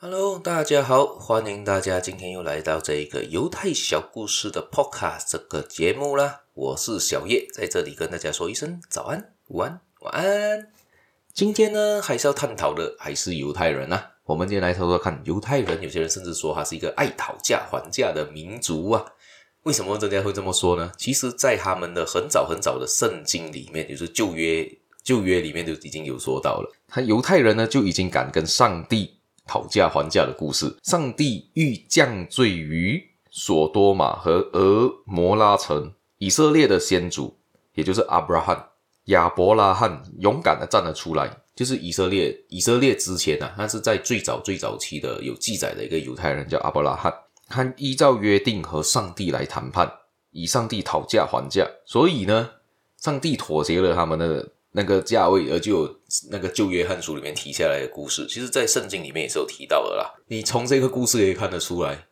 Hello，大家好，欢迎大家今天又来到这个犹太小故事的 Podcast 这个节目啦。我是小叶，在这里跟大家说一声早安、午安、晚安。今天呢，还是要探讨的还是犹太人啊。我们今天来说说看，犹太人，有些人甚至说他是一个爱讨价还价的民族啊。为什么人家会这么说呢？其实，在他们的很早很早的圣经里面，就是旧约旧约里面就已经有说到了，他犹太人呢就已经敢跟上帝。讨价还价的故事，上帝欲降罪于所多玛和俄摩拉城，以色列的先祖，也就是阿布拉罕、亚伯拉罕，勇敢的站了出来。就是以色列，以色列之前啊，他是在最早最早期的有记载的一个犹太人叫阿伯拉罕，他依照约定和上帝来谈判，以上帝讨价还价，所以呢，上帝妥协了他们的。那个价位，而就有那个旧约汉书里面提下来的故事，其实，在圣经里面也是有提到的啦。你从这个故事可以看得出来，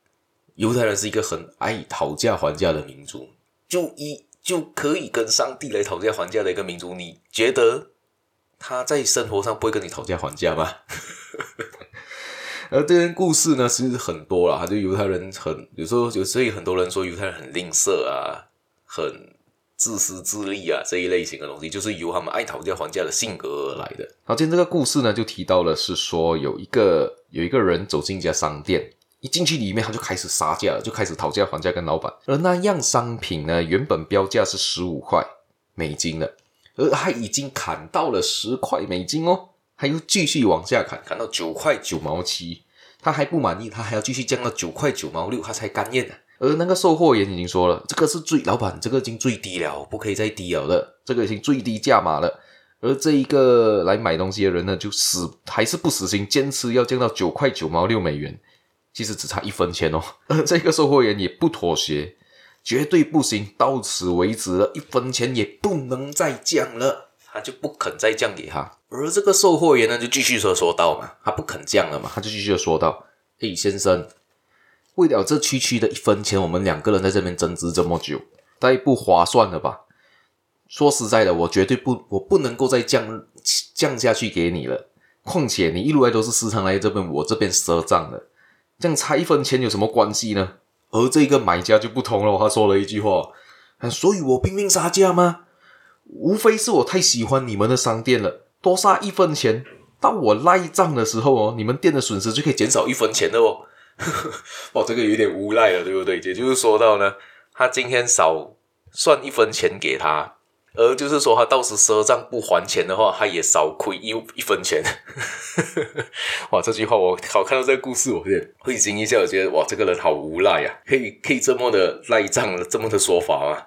犹太人是一个很爱讨价还价的民族，就一就可以跟上帝来讨价还价的一个民族。你觉得他在生活上不会跟你讨价还价吗？而这件故事呢，其实很多啦，就犹太人很有时候，有所以很多人说犹太人很吝啬啊，很。自私自利啊，这一类型的东西，就是由他们爱讨价还价的性格而来的。好，今天这个故事呢，就提到了是说有一个有一个人走进一家商店，一进去里面他就开始杀价了，就开始讨价还价跟老板。而那样商品呢，原本标价是十五块美金的，而他已经砍到了十块美金哦，还又继续往下砍，砍到九块九毛七，他还不满意，他还要继续降到九块九毛六，他才甘愿呢。而那个售货员已经说了，这个是最老板，这个已经最低了，不可以再低了的，这个已经最低价码了。而这一个来买东西的人呢，就死还是不死心，坚持要降到九块九毛六美元，其实只差一分钱哦。而这个售货员也不妥协，绝对不行，到此为止了，一分钱也不能再降了，他就不肯再降给他。而这个售货员呢，就继续说说道嘛，他不肯降了嘛，他就继续的说道：“嘿，先生。”为了这区区的一分钱，我们两个人在这边争执这么久，太不划算了吧？说实在的，我绝对不，我不能够再降降下去给你了。况且你一路来都是时常来这边，我这边赊账的，这样差一分钱有什么关系呢？而这个买家就不同了，他说了一句话：“所以我拼命杀价吗？无非是我太喜欢你们的商店了，多杀一分钱，到我赖账的时候哦，你们店的损失就可以减少一分钱的哦。” 哇，这个有点无赖了，对不对？也就是说到呢，他今天少算一分钱给他，而就是说他到时赊账不还钱的话，他也少亏一一分钱。哇，这句话我好看到这个故事，我有点会心一笑，我觉得哇，这个人好无赖呀，可以可以这么的赖账，这么的说法吗？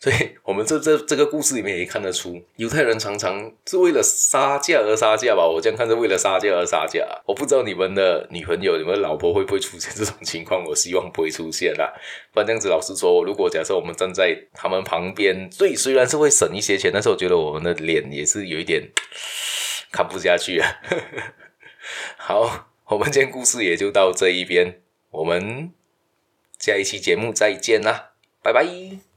所以我们这这这个故事里面也看得出，犹太人常常是为了杀价而杀价吧？我这样看是为了杀价而杀价。我不知道你们的女朋友、你们的老婆会不会出现这种情况？我希望不会出现啦。不然这样子，老实说，如果假设我们站在他们旁边，对，虽然是会省一些钱，但是我觉得我们的脸也是有一点看不下去啊。好，我们今天故事也就到这一边，我们下一期节目再见啦，拜拜。